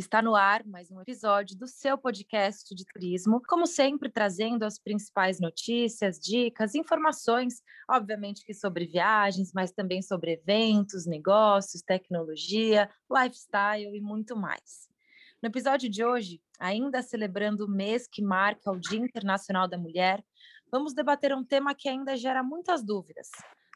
Está no ar mais um episódio do seu podcast de turismo, como sempre trazendo as principais notícias, dicas, informações, obviamente que sobre viagens, mas também sobre eventos, negócios, tecnologia, lifestyle e muito mais. No episódio de hoje, ainda celebrando o mês que marca o Dia Internacional da Mulher, vamos debater um tema que ainda gera muitas dúvidas,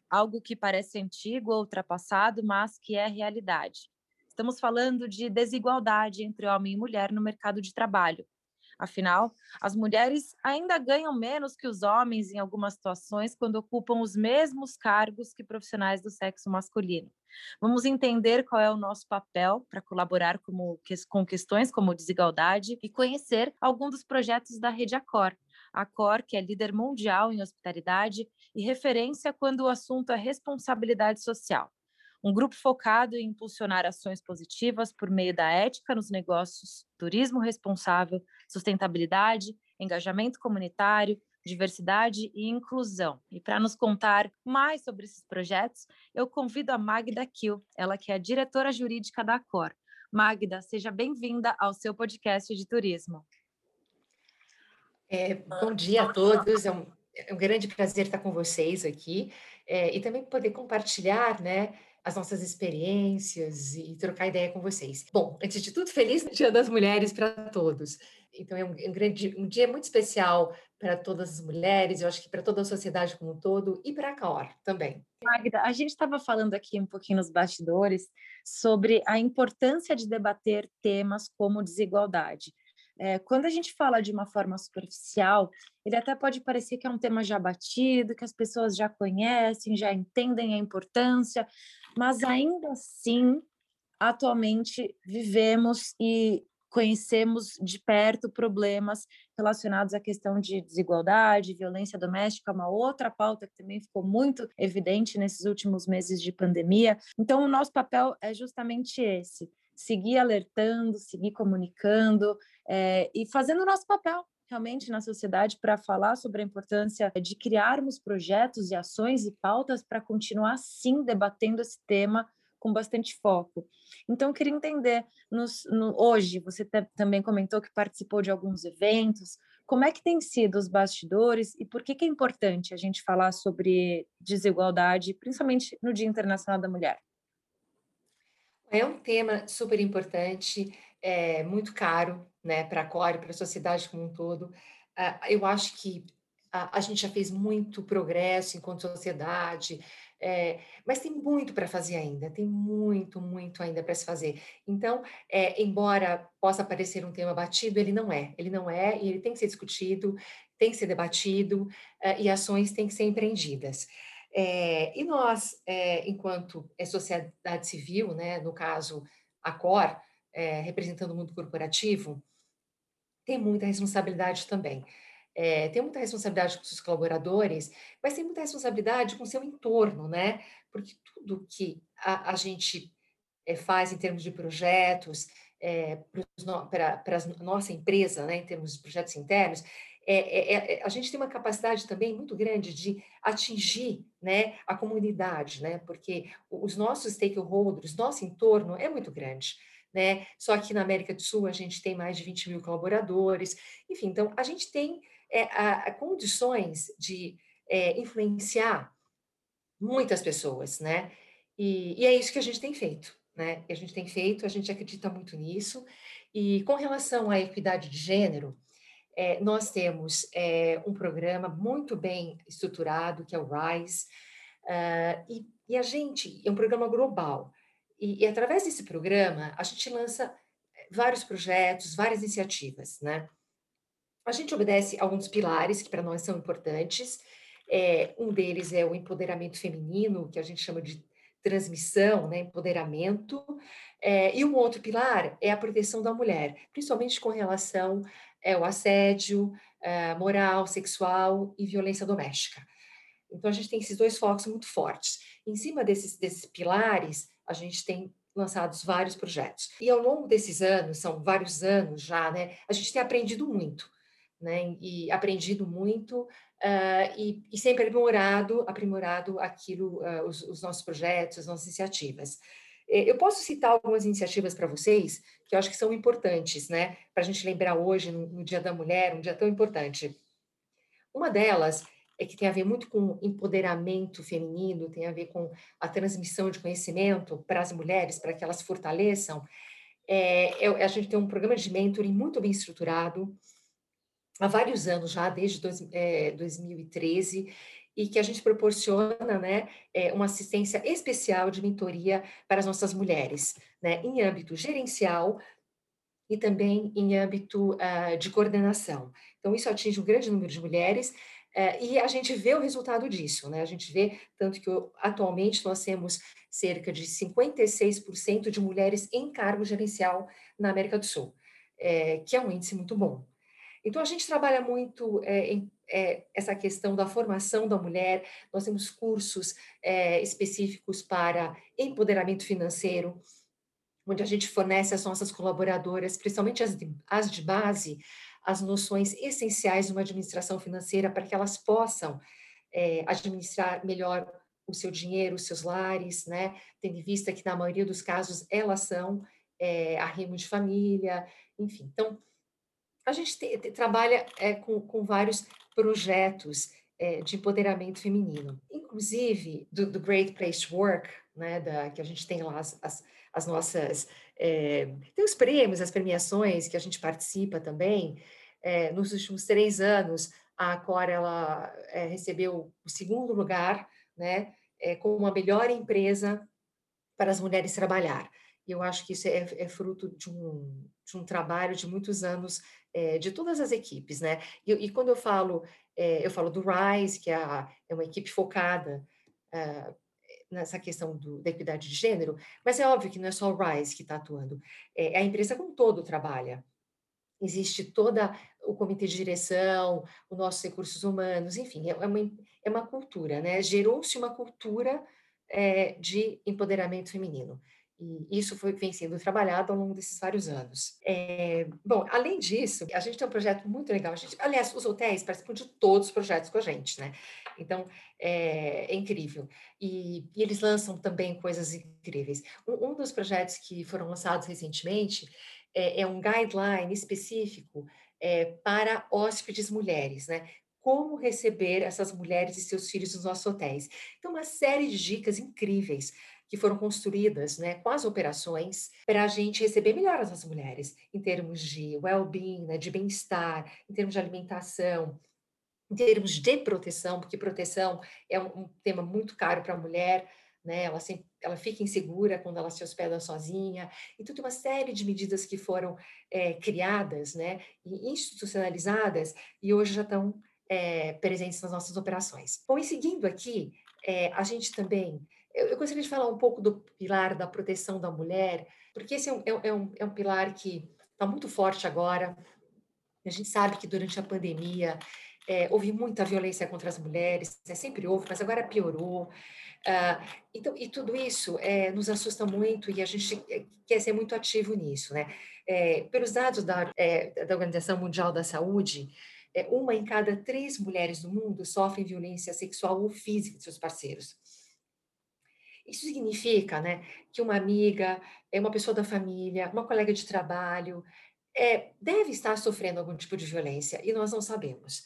algo que parece antigo ou ultrapassado, mas que é realidade Estamos falando de desigualdade entre homem e mulher no mercado de trabalho. Afinal, as mulheres ainda ganham menos que os homens em algumas situações quando ocupam os mesmos cargos que profissionais do sexo masculino. Vamos entender qual é o nosso papel para colaborar como, com questões como desigualdade e conhecer alguns dos projetos da Rede Acor. A que é líder mundial em hospitalidade e referência quando o assunto é responsabilidade social um grupo focado em impulsionar ações positivas por meio da ética nos negócios, turismo responsável, sustentabilidade, engajamento comunitário, diversidade e inclusão. E para nos contar mais sobre esses projetos, eu convido a Magda Kiel, ela que é a diretora jurídica da Cor. Magda, seja bem-vinda ao seu podcast de turismo. É, bom dia a todos, é um, é um, grande prazer estar com vocês aqui é, e também poder compartilhar, né, as nossas experiências e trocar ideia com vocês. Bom, antes de tudo, feliz Dia das Mulheres para todos. Então, é um, um, grande, um dia muito especial para todas as mulheres, eu acho que para toda a sociedade como um todo e para a CAOR também. Magda, a gente estava falando aqui um pouquinho nos bastidores sobre a importância de debater temas como desigualdade. É, quando a gente fala de uma forma superficial, ele até pode parecer que é um tema já batido, que as pessoas já conhecem, já entendem a importância, mas ainda assim, atualmente, vivemos e conhecemos de perto problemas relacionados à questão de desigualdade, violência doméstica, uma outra pauta que também ficou muito evidente nesses últimos meses de pandemia. Então, o nosso papel é justamente esse: seguir alertando, seguir comunicando é, e fazendo o nosso papel realmente na sociedade para falar sobre a importância de criarmos projetos e ações e pautas para continuar sim debatendo esse tema com bastante foco. Então, eu queria entender, nos, no, hoje, você também comentou que participou de alguns eventos, como é que tem sido os bastidores e por que, que é importante a gente falar sobre desigualdade, principalmente no Dia Internacional da Mulher? É um tema super importante, é muito caro, né, para a Core, para a sociedade como um todo. Uh, eu acho que a, a, gente já fez muito progresso enquanto sociedade, é, mas tem muito para fazer ainda, tem muito, muito ainda para se fazer. Então, é, embora possa parecer um tema batido, ele não é. Ele não é e ele tem que ser discutido, tem que ser debatido uh, e ações têm que ser empreendidas. É, e nós, é, enquanto é sociedade civil, né, no caso a COR, representando o mundo corporativo, tem muita responsabilidade também. É, tem muita responsabilidade com seus colaboradores, mas tem muita responsabilidade com seu entorno, né? Porque tudo que a, a gente é, faz em termos de projetos, é, para a nossa empresa, né, em termos de projetos internos, é, a gente tem uma capacidade também muito grande de atingir né, a comunidade, né? Porque os nossos stakeholders, nosso entorno é muito grande né? Só que na América do Sul a gente tem mais de 20 mil colaboradores, enfim, então a gente tem é, a, a condições de é, influenciar muitas pessoas, né? E, e, é isso que a gente tem feito, né? a gente tem feito, a gente acredita muito nisso. E com relação à equidade de gênero, é, nós temos é, um programa muito bem estruturado, que é o RISE, uh, e, e a gente, é um programa global, e, e, através desse programa, a gente lança eh, vários projetos, várias iniciativas, né? A gente obedece a alguns pilares que para nós são importantes. É, um deles é o empoderamento feminino, que a gente chama de transmissão, né, empoderamento. É, e um outro pilar é a proteção da mulher, principalmente com relação ao assédio moral, sexual e violência doméstica. Então, a gente tem esses dois focos muito fortes. Em cima desses, desses pilares, a gente tem lançados vários projetos. E ao longo desses anos, são vários anos já, né, a gente tem aprendido muito, né, e aprendido muito uh, e, e, sempre aprimorado, aprimorado aquilo, uh, os, os, nossos projetos, as nossas iniciativas. Eh, eu posso citar algumas iniciativas para vocês que eu acho que são importantes, né, para a gente lembrar hoje, no, no Dia da Mulher, um dia tão importante. Uma delas é que tem a ver muito com empoderamento feminino, tem a ver com a transmissão de conhecimento para as mulheres, para que elas fortaleçam. É, é, a gente tem um programa de mentoring muito bem estruturado, há vários anos já, desde dois, é, 2013, e que a gente proporciona né, é, uma assistência especial de mentoria para as nossas mulheres, né, em âmbito gerencial e também em âmbito uh, de coordenação. Então, isso atinge um grande número de mulheres, é, e a gente vê o resultado disso, né? A gente vê, tanto que atualmente nós temos cerca de 56% de mulheres em cargo gerencial na América do Sul, é, que é um índice muito bom. Então, a gente trabalha muito é, em é, essa questão da formação da mulher, nós temos cursos é, específicos para empoderamento financeiro, onde a gente fornece às nossas colaboradoras, principalmente as de, as de base, as noções essenciais de uma administração financeira para que elas possam é, administrar melhor o seu dinheiro, os seus lares, né? Tendo em vista que, na maioria dos casos, elas são é, arrimo de família, enfim. Então, a gente te, te, trabalha é, com, com vários projetos é, de empoderamento feminino, inclusive do, do, Great Place to Work, né, da, que a gente tem lá as, as, as nossas. É, tem os prêmios, as premiações que a gente participa também. É, nos últimos três anos, a Cora ela, é, recebeu o segundo lugar, né, como a melhor empresa para as mulheres trabalhar. E eu acho que isso é, é fruto de um, de um trabalho de muitos anos de todas as equipes, né? E, e quando eu falo, eu falo do RISE, que é, a, é uma equipe focada uh, nessa questão do, da equidade de gênero, mas é óbvio que não é só o RISE que está atuando, é, a empresa como um todo trabalha. Existe toda o comitê de direção, os nossos recursos humanos, enfim, é uma, é uma cultura, né? Gerou-se uma cultura é, de empoderamento feminino. E isso foi, vem sendo trabalhado ao longo desses vários anos. É, bom, além disso, a gente tem um projeto muito legal. Gente, aliás, os hotéis participam de todos os projetos com a gente, né? Então, é, é incrível. E, e, eles lançam também coisas incríveis. Um, um, dos projetos que foram lançados recentemente é, é um guideline específico é, para hóspedes mulheres, né? Como receber essas mulheres e seus filhos nos nossos hotéis. Então, uma série de dicas incríveis que foram construídas né, com as operações para a gente receber melhor as mulheres, em termos de well-being, né, de bem-estar, em termos de alimentação, em termos de proteção, porque proteção é um, um tema muito caro para a mulher, né? Ela, sempre, ela fica insegura quando ela se hospeda sozinha. Então, tem uma série de medidas que foram é, criadas, né? E institucionalizadas e hoje já estão é, presentes nas nossas operações. Bom, e seguindo aqui, é, a gente também eu, eu, gostaria de falar um pouco do pilar da proteção da mulher, porque esse é um, é, é um, é um pilar que está muito forte agora. A gente sabe que durante a pandemia é, houve muita violência contra as mulheres, né? sempre houve, mas agora piorou. Uh, então, e tudo isso é, nos assusta muito e a gente quer ser muito ativo nisso, né? É, pelos dados da, é, da Organização Mundial da Saúde, é, uma em cada três mulheres no mundo sofrem violência sexual ou física de seus parceiros. Isso significa né, que uma amiga, é uma pessoa da família, uma colega de trabalho, é, deve estar sofrendo algum tipo de violência e nós não sabemos.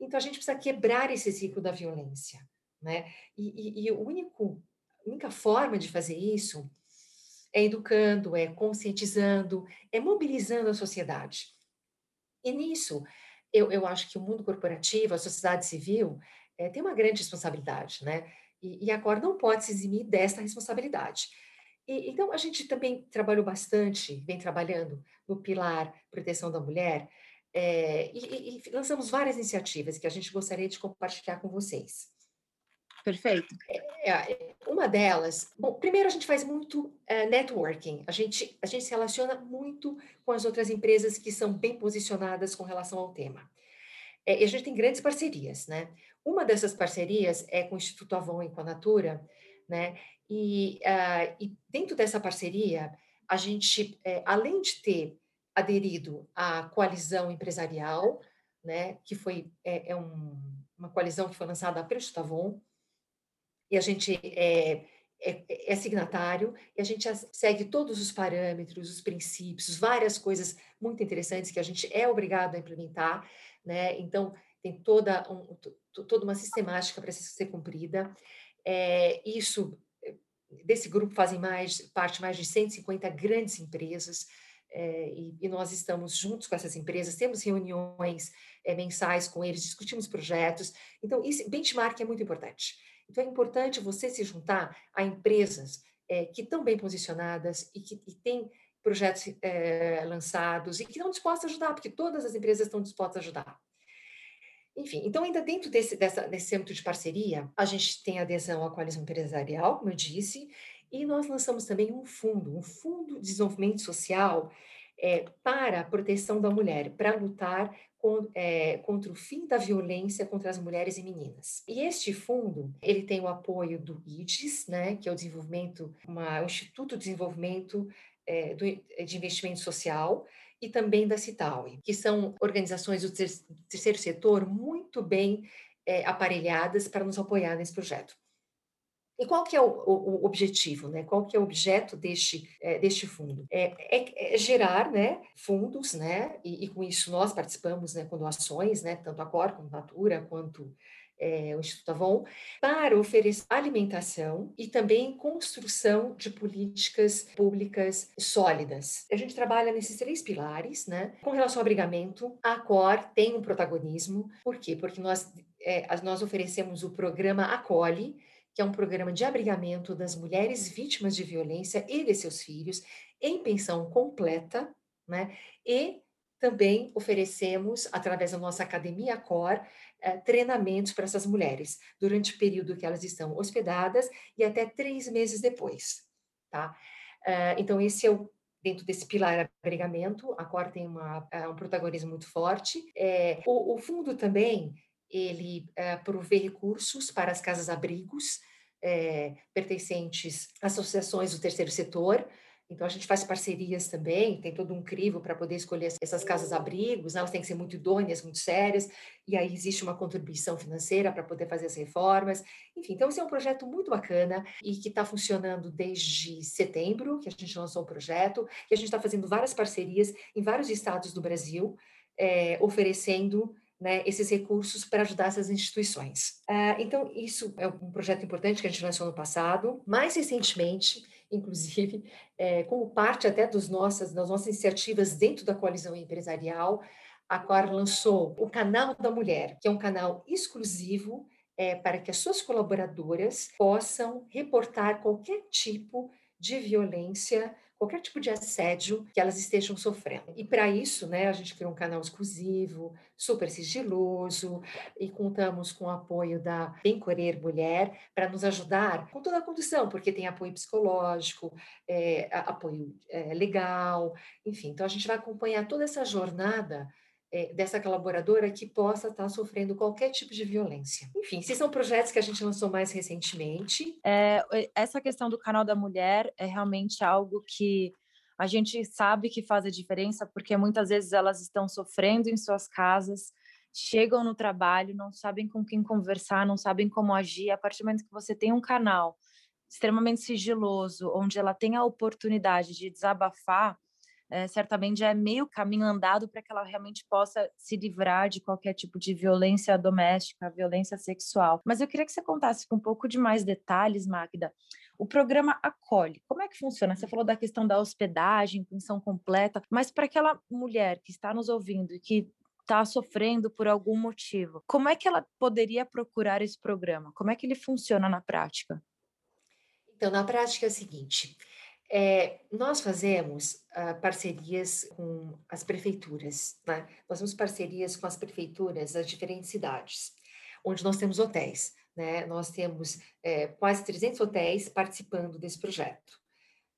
Então a gente precisa quebrar esse ciclo da violência, né? E, e, e único, a única forma de fazer isso é educando, é conscientizando, é mobilizando a sociedade. E nisso, eu, eu acho que o mundo corporativo, a sociedade civil, é, tem uma grande responsabilidade, né? E, e a COR não pode se eximir desta responsabilidade. E, então, a gente também trabalhou bastante, vem trabalhando no pilar proteção da mulher, é, e, e, lançamos várias iniciativas que a gente gostaria de compartilhar com vocês. Perfeito. É, é, uma delas, bom, primeiro a gente faz muito é, networking, a gente, a gente se relaciona muito com as outras empresas que são bem posicionadas com relação ao tema. É, e a gente tem grandes parcerias, né? Uma dessas parcerias é com o Instituto Avon e com a Natura, né? E, uh, e dentro dessa parceria, a gente, é, além de ter aderido à coalizão empresarial, né, que foi é, é um, uma coalizão que foi lançada pelo Instituto Avon, e a gente é, é, é, signatário e a gente segue todos os parâmetros, os princípios, várias coisas muito interessantes que a gente é obrigado a implementar, né? Então tem toda um, toda uma sistemática para ser cumprida. É, isso desse grupo fazem mais parte mais de 150 grandes empresas. É, e, e, nós estamos juntos com essas empresas, temos reuniões é, mensais com eles, discutimos projetos. Então, esse benchmark é muito importante. Então, é importante você se juntar a empresas é, que estão bem posicionadas e que e têm projetos lançados e que estão dispostas a ajudar, porque todas as empresas estão dispostas a ajudar. Enfim, então, ainda dentro desse, dessa, desse âmbito de parceria, a gente tem adesão à coalizão empresarial, como eu disse, e nós lançamos também um fundo, um fundo de desenvolvimento social é, para a proteção da mulher, para lutar com, é, contra o fim da violência contra as mulheres e meninas. E este fundo, ele tem o apoio do IDES, né, que é o desenvolvimento, uma, o Instituto de Desenvolvimento é, do, de Investimento Social, e também da Citaui, que são organizações do terceiro setor muito bem aparelhadas para nos apoiar nesse projeto. E qual que é o, o, o, objetivo, né? Qual que é o objeto deste, é, deste fundo? É, é, é, gerar, né, fundos, né? E, e, com isso nós participamos, né, com doações, né? Tanto a Cor, como a Natura, quanto é, o Instituto Avon, para oferecer alimentação e também construção de políticas públicas sólidas. A gente trabalha nesses três pilares, né? Com relação ao abrigamento, a Cor tem um protagonismo. Por quê? Porque nós, é, nós oferecemos o programa Acolhe, que é um programa de abrigamento das mulheres vítimas de violência e de seus filhos em pensão completa, né? E também oferecemos, através da nossa Academia Cor, eh, treinamentos para essas mulheres, durante o período que elas estão hospedadas e até três meses depois, tá? Eh, então, esse é o dentro desse pilar abrigamento, a Cor tem uma, eh, um protagonismo muito forte. É, o, o, fundo também, ele é, provê recursos para as casas-abrigos, é, pertencentes a associações do terceiro setor. Então, a gente faz parcerias também, tem todo um crivo para poder escolher essas casas-abrigos, né? elas têm que ser muito idôneas, muito sérias, e aí existe uma contribuição financeira para poder fazer as reformas. Enfim, então, esse é um projeto muito bacana e que está funcionando desde setembro, que a gente lançou o projeto, e a gente está fazendo várias parcerias em vários estados do Brasil, é, oferecendo né, esses recursos para ajudar essas instituições. Uh, então, isso é um projeto importante que a gente lançou no passado. Mais recentemente, inclusive, é, como parte até dos nossas, das nossas iniciativas dentro da coalizão empresarial, a Cor lançou o Canal da Mulher, que é um canal exclusivo é, para que as suas colaboradoras possam reportar qualquer tipo de violência qualquer tipo de assédio que elas estejam sofrendo. E para isso, né, a gente criou um canal exclusivo, super sigiloso, e contamos com o apoio da Bem Correr Mulher para nos ajudar com toda a condução, porque tem apoio psicológico, é, apoio é, legal, enfim. Então a gente vai acompanhar toda essa jornada é, dessa colaboradora que possa estar sofrendo qualquer tipo de violência. Enfim, esses são projetos que a gente lançou mais recentemente. É, essa questão do canal da mulher é realmente algo que a gente sabe que faz a diferença, porque muitas vezes elas estão sofrendo em suas casas, chegam no trabalho, não sabem com quem conversar, não sabem como agir. A partir do momento que você tem um canal extremamente sigiloso, onde ela tem a oportunidade de desabafar, é, certamente é meio caminho andado para que ela realmente possa se livrar de qualquer tipo de violência doméstica, violência sexual. Mas eu queria que você contasse com um pouco de mais detalhes, Magda. O programa acolhe. Como é que funciona? Você falou da questão da hospedagem, pensão completa, mas para aquela mulher que está nos ouvindo e que está sofrendo por algum motivo, como é que ela poderia procurar esse programa? Como é que ele funciona na prática? Então, na prática é o seguinte: é, nós fazemos uh, parcerias com as prefeituras, né? Nós temos parcerias com as prefeituras das diferentes cidades, onde nós temos hotéis, né? Nós temos é, quase 300 hotéis participando desse projeto,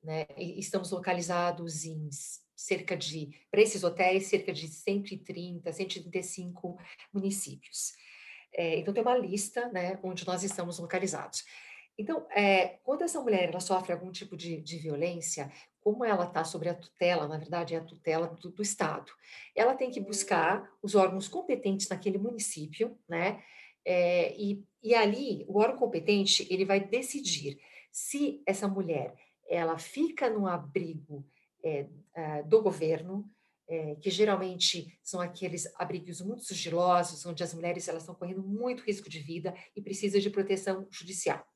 né? E estamos localizados em cerca de, para esses hotéis, cerca de 130, 135 municípios. É, então, tem uma lista né, onde nós estamos localizados. Então, é, quando essa mulher ela sofre algum tipo de, de violência, como ela está sobre a tutela, na verdade é a tutela do, do, Estado, ela tem que buscar os órgãos competentes naquele município, né? É, e, e ali o órgão competente ele vai decidir se essa mulher ela fica no abrigo é, do governo, é, que geralmente são aqueles abrigos muito sigilosos, onde as mulheres elas estão correndo muito risco de vida e precisam de proteção judicial.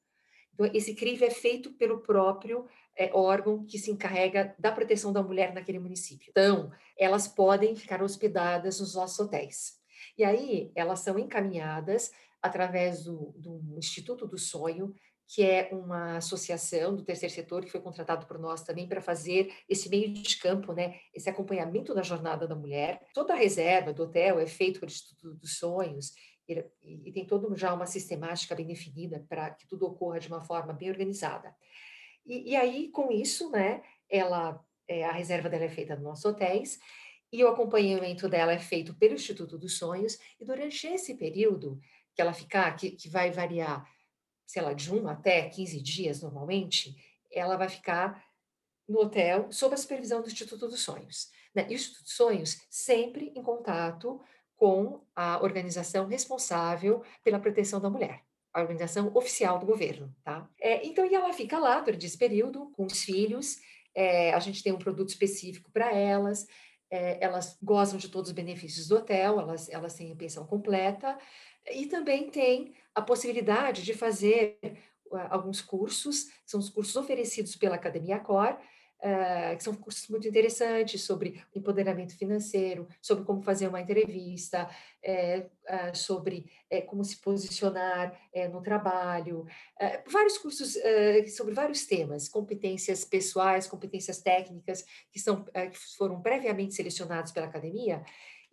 Então, esse crivo é feito pelo próprio é, órgão que se encarrega da proteção da mulher naquele município. Então, elas podem ficar hospedadas nos nossos hotéis. E aí, elas são encaminhadas através do, do Instituto do Sonho, que é uma associação do terceiro setor que foi contratado por nós também para fazer esse meio de campo, né, esse acompanhamento da jornada da mulher. Toda a reserva do hotel é feito pelo Instituto dos Sonhos e, tem toda já uma sistemática bem definida para que tudo ocorra de uma forma bem organizada. E, e aí, com isso, né, ela, é, a reserva dela é feita nos nossos hotéis e o acompanhamento dela é feito pelo Instituto dos Sonhos e durante esse período que ela ficar, que, que vai variar sei lá, de um até 15 dias normalmente, ela vai ficar no hotel sob a supervisão do Instituto dos Sonhos. Né? E o Instituto dos Sonhos sempre em contato com a organização responsável pela proteção da mulher, a organização oficial do governo, tá? É, então, e ela fica lá durante esse período com os filhos, é, a gente tem um produto específico para elas, é, elas gozam de todos os benefícios do hotel, elas, elas têm pensão completa, e também tem a possibilidade de fazer alguns cursos, são os cursos oferecidos pela Academia Cor, uh, que são cursos muito interessantes sobre empoderamento financeiro, sobre como fazer uma entrevista, é, sobre é, como se posicionar é, no trabalho, vários cursos sobre vários temas, competências pessoais, competências técnicas, que, são, que foram previamente selecionados pela academia,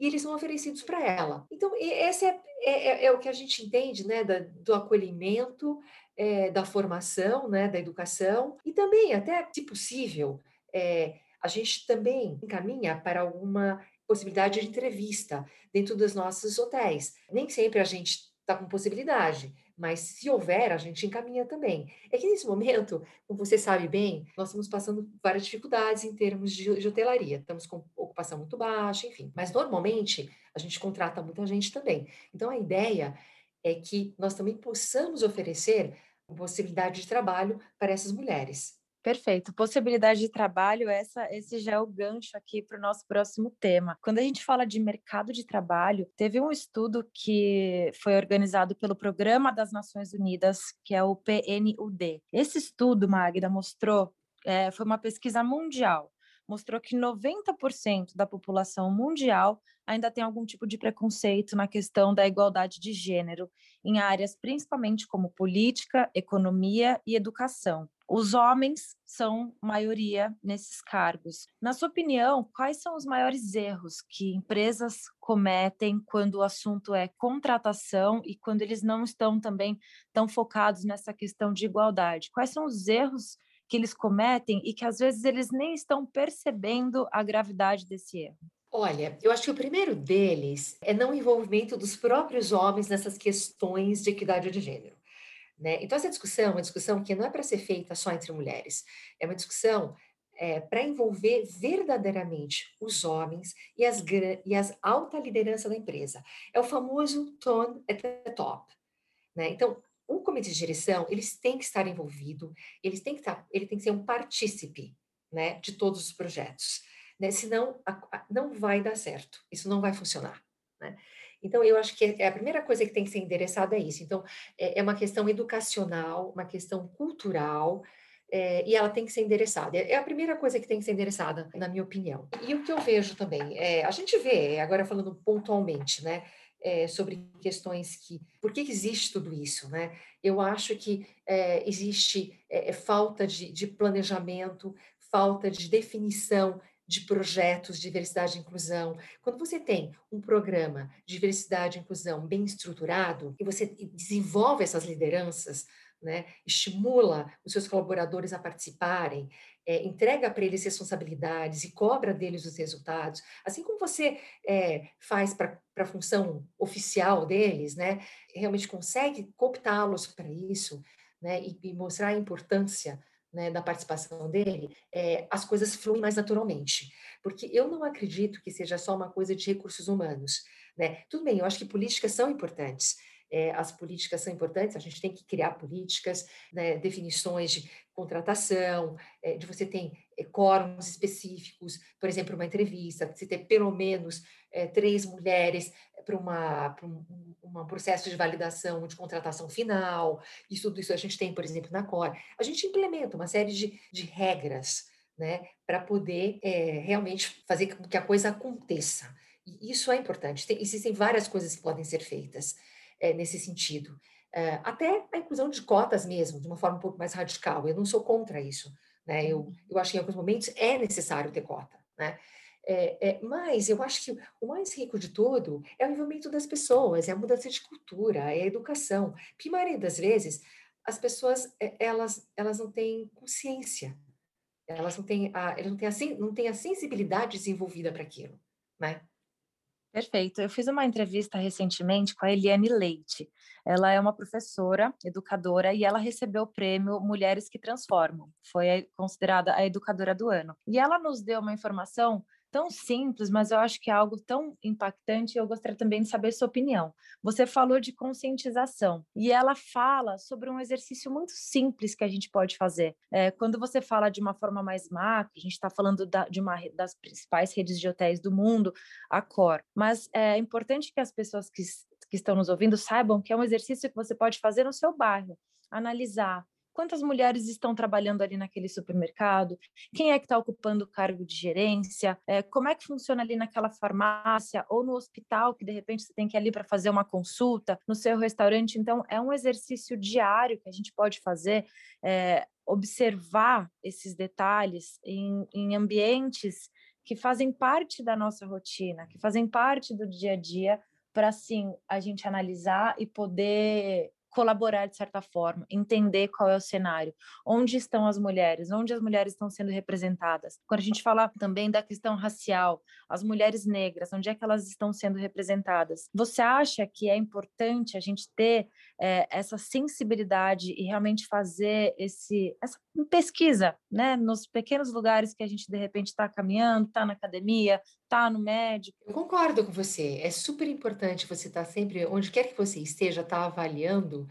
e eles são oferecidos para ela. Então, esse é, é, é, é, o que a gente entende né, da, do acolhimento, é, da formação, né, da educação, e também, até se possível, é, a gente também encaminha para alguma possibilidade de entrevista dentro dos nossos hotéis. Nem sempre a gente está com possibilidade, mas se houver, a gente encaminha também. É que nesse momento, como você sabe bem, nós estamos passando várias dificuldades em termos de, de hotelaria. Estamos com ocupação muito baixa, enfim. Mas normalmente a gente contrata muita gente também. Então a ideia é que nós também possamos oferecer possibilidade de trabalho para essas mulheres. Perfeito. Possibilidade de trabalho, essa, esse já é o gancho aqui para o nosso próximo tema. Quando a gente fala de mercado de trabalho, teve um estudo que foi organizado pelo Programa das Nações Unidas, que é o PNUD. Esse estudo, Magda, mostrou, é, foi uma pesquisa mundial, mostrou que 90% da população mundial ainda tem algum tipo de preconceito na questão da igualdade de gênero, em áreas principalmente como política, economia e educação. Os homens são maioria nesses cargos. Na sua opinião, quais são os maiores erros que empresas cometem quando o assunto é contratação e quando eles não estão também tão focados nessa questão de igualdade? Quais são os erros que eles cometem e que às vezes eles nem estão percebendo a gravidade desse erro? Olha, eu acho que o primeiro deles é não envolvimento dos próprios homens nessas questões de equidade de gênero. Né? Então, essa discussão é uma discussão que não é para ser feita só entre mulheres, é uma discussão é, para envolver verdadeiramente os homens e as, e as alta liderança da empresa. É o famoso tone at the top. Né? Então, o comitê de direção, eles têm que estar envolvido, eles têm que estar, ele tem que ser um partícipe né, de todos os projetos. Né? Senão, a, a, não vai dar certo, isso não vai funcionar. Né? Então, eu acho que é a primeira coisa que tem que ser endereçada é isso. Então, é, é uma questão educacional, uma questão cultural, é, e ela tem que ser endereçada. É a primeira coisa que tem que ser endereçada, na minha opinião. E o que eu vejo também, é, a gente vê, agora falando pontualmente, né, é, sobre questões que. Por que, existe tudo isso? Né? Eu acho que é, existe é, falta de, de planejamento, falta de definição de projetos de diversidade e inclusão. Quando você tem um programa de diversidade e inclusão bem estruturado e você desenvolve essas lideranças, né, estimula os seus colaboradores a participarem, é, entrega para eles responsabilidades e cobra deles os resultados, assim como você é, faz para a função oficial deles, né, realmente consegue cooptá-los para isso, né, e, e, mostrar a importância né, da participação dele, é, as coisas fluem mais naturalmente. Porque eu não acredito que seja só uma coisa de recursos humanos. Né? Tudo bem, eu acho que políticas são importantes, é, as políticas são importantes, a gente tem que criar políticas, né, definições de contratação, é, de você ter é, quórums específicos, por exemplo, uma entrevista, você ter pelo menos é, três mulheres para, uma, um, um, processo de validação de contratação final, isso tudo isso a gente tem, por exemplo, na COR. A gente implementa uma série de, de regras né, para poder é, realmente fazer com que a coisa aconteça. E isso é importante. Tem, existem várias coisas que podem ser feitas é, nesse sentido. É, até a inclusão de cotas mesmo, de uma forma um pouco mais radical. Eu não sou contra isso. Né? Eu, uhum. eu acho que em alguns momentos é necessário ter cota. Né? É, é, mas eu acho que o mais rico de tudo é o envolvimento das pessoas, é a mudança de cultura, é a educação. Porque a maioria das vezes as pessoas elas, elas não têm consciência, elas não têm a, elas não têm a, não têm a sensibilidade desenvolvida para aquilo, né? Perfeito. Eu fiz uma entrevista recentemente com a Eliane Leite. Ela é uma professora, educadora, e ela recebeu o prêmio Mulheres que Transformam. Foi considerada a educadora do ano. E ela nos deu uma informação tão simples, mas eu acho que é algo tão impactante. Eu gostaria também de saber sua opinião. Você falou de conscientização e ela fala sobre um exercício muito simples que a gente pode fazer. É, quando você fala de uma forma mais macro, a gente está falando da, de uma das principais redes de hotéis do mundo, a Cor. Mas é importante que as pessoas que, que estão nos ouvindo saibam que é um exercício que você pode fazer no seu bairro, analisar quantas mulheres estão trabalhando ali naquele supermercado, quem é que está ocupando o cargo de gerência, é, como é que funciona ali naquela farmácia ou no hospital, que de repente você tem que ir ali para fazer uma consulta, no seu restaurante. Então, é um exercício diário que a gente pode fazer, é, observar esses detalhes em, em ambientes que fazem parte da nossa rotina, que fazem parte do dia a dia, para assim a gente analisar e poder colaborar de certa forma, entender qual é o cenário, onde estão as mulheres, onde as mulheres estão sendo representadas. Quando a gente fala também da questão racial, as mulheres negras, onde é que elas estão sendo representadas? Você acha que é importante a gente ter é, essa sensibilidade e realmente fazer esse, essa pesquisa, né, nos pequenos lugares que a gente de repente está caminhando, está na academia, está no médico? Eu concordo com você. É super importante você estar tá sempre, onde quer que você esteja, estar tá avaliando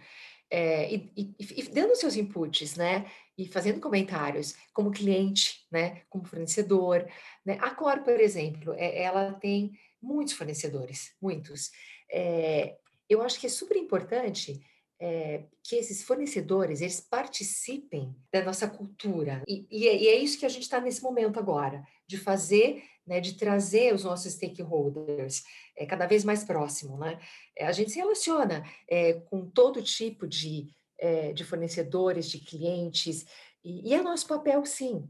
é, e, e, e, dando seus inputs, né? E fazendo comentários como cliente, né? Como fornecedor, né? A Cor, por exemplo, é, ela tem muitos fornecedores, muitos. É, eu acho que é super importante é, que esses fornecedores eles participem da nossa cultura e, e, é, e é, isso que a gente está nesse momento agora de fazer né, de trazer os nossos stakeholders é, cada vez mais próximo. Né? É, a gente se relaciona é, com todo tipo de, é, de fornecedores, de clientes, e, e, é nosso papel, sim,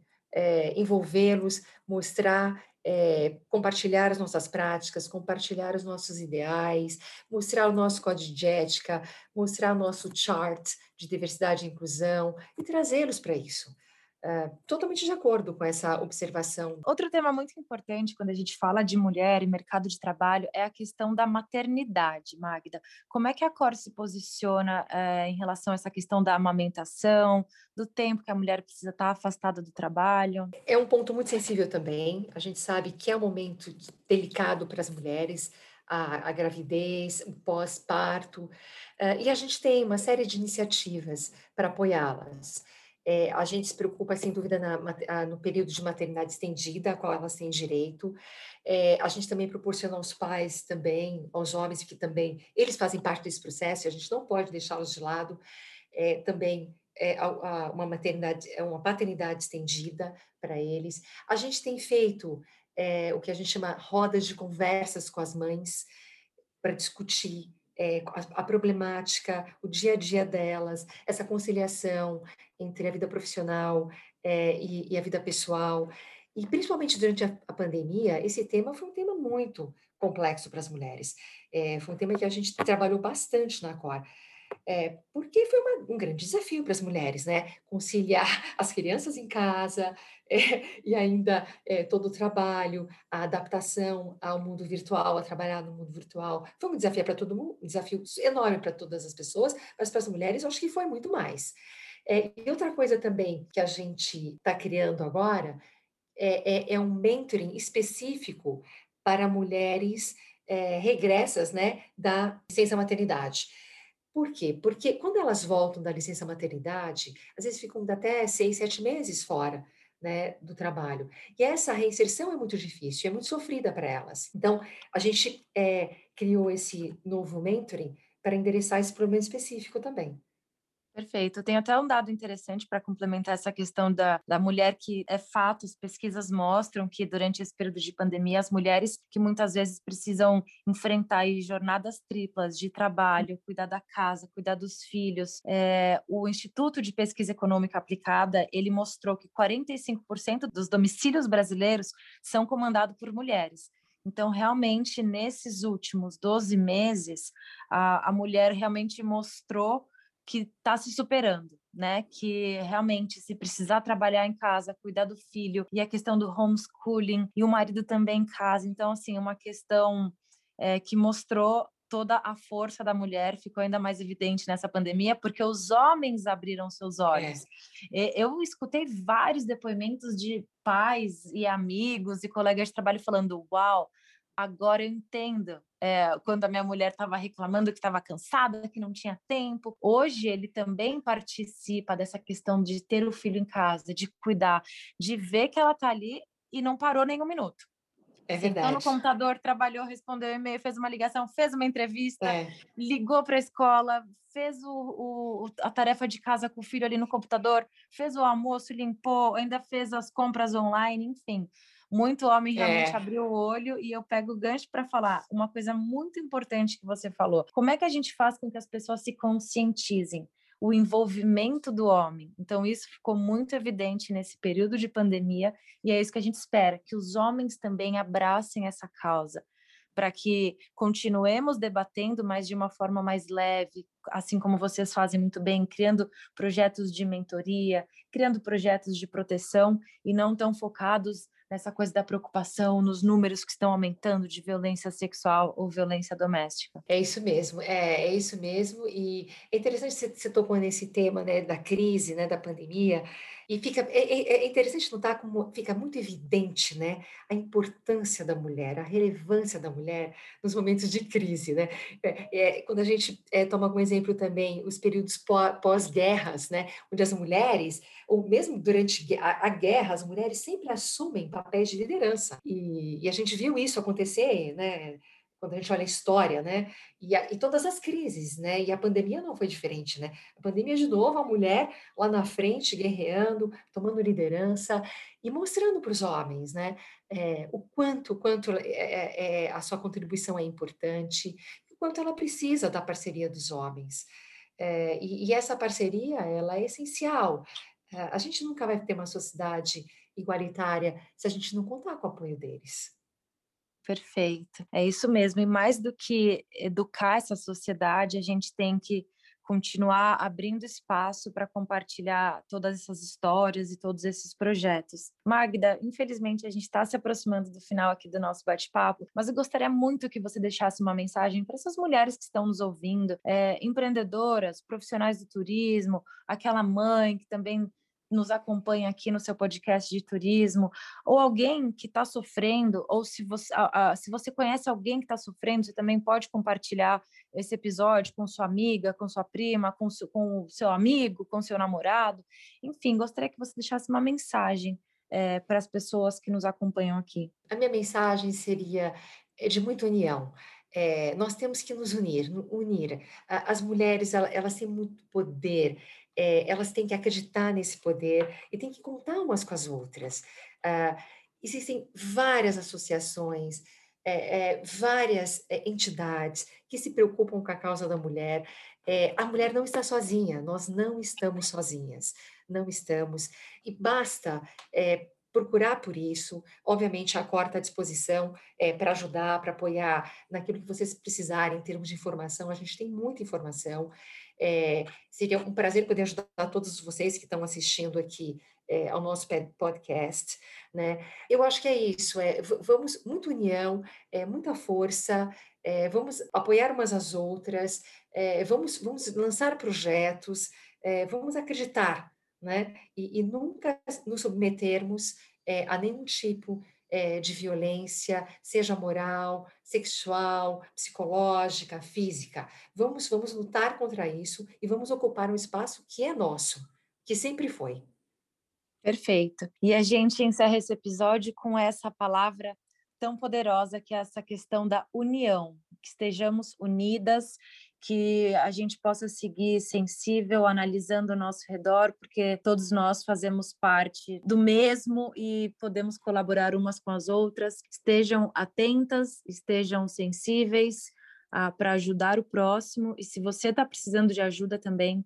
envolvê-los, mostrar, é, compartilhar as nossas práticas, compartilhar os nossos ideais, mostrar o nosso código de ética, mostrar o nosso chart de diversidade e inclusão e trazê-los para isso. Uh, totalmente de acordo com essa observação. Outro tema muito importante quando a gente fala de mulher e mercado de trabalho é a questão da maternidade, Magda. Como é que a Cor se posiciona uh, em relação a essa questão da amamentação, do tempo que a mulher precisa estar afastada do trabalho? É um ponto muito sensível também. A gente sabe que é um momento delicado para as mulheres. A, a, gravidez, o pós-parto, uh, e a gente tem uma série de iniciativas para apoiá-las. É, a gente se preocupa, sem dúvida, na, no período de maternidade estendida, a qual elas têm direito. É, a gente também proporciona aos pais também, aos homens que também, eles fazem parte desse processo, e a gente não pode deixá-los de lado. É, também é, a, a, uma maternidade, é uma paternidade estendida para eles. A gente tem feito é, o que a gente chama rodas de conversas com as mães para discutir é, a, a, problemática, o dia a dia delas, essa conciliação entre a vida profissional é, e, e, a vida pessoal. E principalmente durante a, a pandemia, esse tema foi um tema muito complexo para as mulheres. É, foi um tema que a gente trabalhou bastante na COR. É, porque foi uma, um grande desafio para as mulheres, né? Conciliar as crianças em casa e ainda todo o trabalho, a adaptação ao mundo virtual, a trabalhar no mundo virtual. Foi um desafio para todo mundo, um desafio enorme para todas as pessoas, mas para as mulheres eu acho que foi muito mais. É, e outra coisa também que a gente está criando agora é, é, é, um mentoring específico para mulheres é, regressas né, da licença maternidade. Por quê? Porque quando elas voltam da licença maternidade, às vezes ficam até seis, sete meses fora né, do trabalho. E essa reinserção é muito difícil, é muito sofrida para elas. Então, a gente é, criou esse novo mentoring para endereçar esse problema específico também. Perfeito. Tem até um dado interessante para complementar essa questão da, da mulher que é fato, as pesquisas mostram que durante esse período de pandemia, as mulheres que muitas vezes precisam enfrentar jornadas triplas de trabalho, cuidar da casa, cuidar dos filhos. É, o Instituto de Pesquisa Econômica Aplicada, ele mostrou que 45% dos domicílios brasileiros são comandados por mulheres. Então, realmente, nesses últimos 12 meses, a, a mulher realmente mostrou que está se superando, né? Que realmente, se precisar trabalhar em casa, cuidar do filho, e a questão do homeschooling, e o marido também em casa. Então, assim, uma questão é, que mostrou toda a força da mulher ficou ainda mais evidente nessa pandemia, porque os homens abriram seus olhos. É. Eu escutei vários depoimentos de pais e amigos e colegas de trabalho falando: Uau, agora eu entendo. É, quando a minha mulher estava reclamando que estava cansada, que não tinha tempo. Hoje ele também participa dessa questão de ter o filho em casa, de cuidar, de ver que ela está ali e não parou nenhum minuto. É verdade. Sentou no computador, trabalhou, respondeu e-mail, fez uma ligação, fez uma entrevista, é. ligou para a escola, fez o, o, a tarefa de casa com o filho ali no computador, fez o almoço, limpou, ainda fez as compras online, enfim muito homem realmente é. abriu o olho e eu pego o gancho para falar uma coisa muito importante que você falou. Como é que a gente faz com que as pessoas se conscientizem? O envolvimento do homem. Então, isso ficou muito evidente nesse período de pandemia, e é isso que a gente espera: que os homens também abracem essa causa, para que continuemos debatendo, mas de uma forma mais leve, assim como vocês fazem muito bem, criando projetos de mentoria, criando projetos de proteção e não tão focados nessa coisa da preocupação nos números que estão aumentando de violência sexual ou violência doméstica. É isso mesmo, é, é isso mesmo. E é interessante você, você tocou nesse tema né, da crise, né, da pandemia, e fica é, é, é, interessante notar como fica muito evidente né, a importância da mulher, a relevância da mulher nos momentos de crise. Né? É, é quando a gente é, toma como exemplo também os períodos pós-guerras, né, onde as mulheres, ou mesmo durante a, a, guerra, as mulheres sempre assumem papéis de liderança. E, e a gente viu isso acontecer, né? Quando a gente olha a história, né? E, a, e, todas as crises, né? E a pandemia não foi diferente, né? A pandemia, de novo, a mulher lá na frente, guerreando, tomando liderança e mostrando para os homens, né? É, o quanto, quanto é, é, a sua contribuição é importante, o quanto ela precisa da parceria dos homens. E, e, essa parceria, ela é essencial. A gente nunca vai ter uma sociedade igualitária se a gente não contar com o apoio deles. Perfeito. É isso mesmo. E mais do que educar essa sociedade, a gente tem que continuar abrindo espaço para compartilhar todas essas histórias e todos esses projetos. Magda, infelizmente a gente está se aproximando do final aqui do nosso bate-papo, mas eu gostaria muito que você deixasse uma mensagem para essas mulheres que estão nos ouvindo, é, empreendedoras, profissionais do turismo, aquela mãe que também nos acompanha aqui no seu podcast de turismo, ou alguém que está sofrendo, ou se você, se você conhece alguém que está sofrendo, você também pode compartilhar esse episódio com sua amiga, com sua prima, com, com o seu amigo, com seu namorado. Enfim, gostaria que você deixasse uma mensagem é, para as pessoas que nos acompanham aqui. A minha mensagem seria é de muita união. É, nós temos que nos unir, unir. As mulheres, elas têm muito poder, é, elas têm que acreditar nesse poder e têm que contar umas com as outras. Ah, existem várias associações, é, é, várias entidades que se preocupam com a causa da mulher. a mulher não está sozinha, nós não estamos sozinhas, não estamos. E basta procurar por isso. Obviamente, a Cor está à disposição é, para ajudar, para apoiar naquilo que vocês precisarem em termos de informação. A gente tem muita informação. É, seria um prazer poder ajudar todos vocês que estão assistindo aqui é, ao nosso podcast, né? Eu acho que é isso, é, vamos, muita união, é, muita força, é, vamos apoiar umas às outras, é, vamos, vamos lançar projetos, é, vamos acreditar, né? E, e nunca nos submetermos é, a nenhum tipo é, de violência, seja moral, sexual, psicológica, física. Vamos, vamos lutar contra isso e vamos ocupar um espaço que é nosso, que sempre foi. Perfeito. E a gente encerra esse episódio com essa palavra tão poderosa que é essa questão da união, que estejamos unidas, que a gente possa seguir sensível, analisando o nosso redor, porque todos nós fazemos parte do mesmo e podemos colaborar umas com as outras. Estejam atentas, estejam sensíveis ah, para ajudar o próximo, e se você está precisando de ajuda também,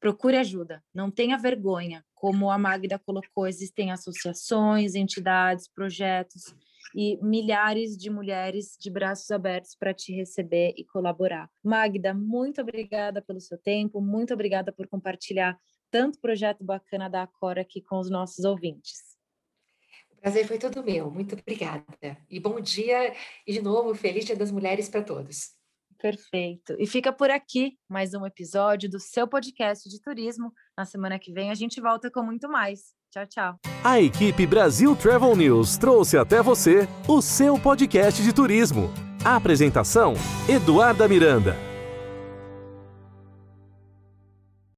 procure ajuda, não tenha vergonha. Como a Magda colocou, existem associações, entidades, projetos e milhares de mulheres de braços abertos para te receber e colaborar. Magda, muito obrigada pelo seu tempo, muito obrigada por compartilhar tanto projeto bacana da Acora aqui com os nossos ouvintes. O prazer foi todo meu, muito obrigada. E bom dia e de novo, feliz Dia das Mulheres para todos. Perfeito. E fica por aqui mais um episódio do seu podcast de turismo. Na semana que vem a gente volta com muito mais. Tchau, tchau. A equipe Brasil Travel News trouxe até você o seu podcast de turismo. A apresentação: Eduarda Miranda.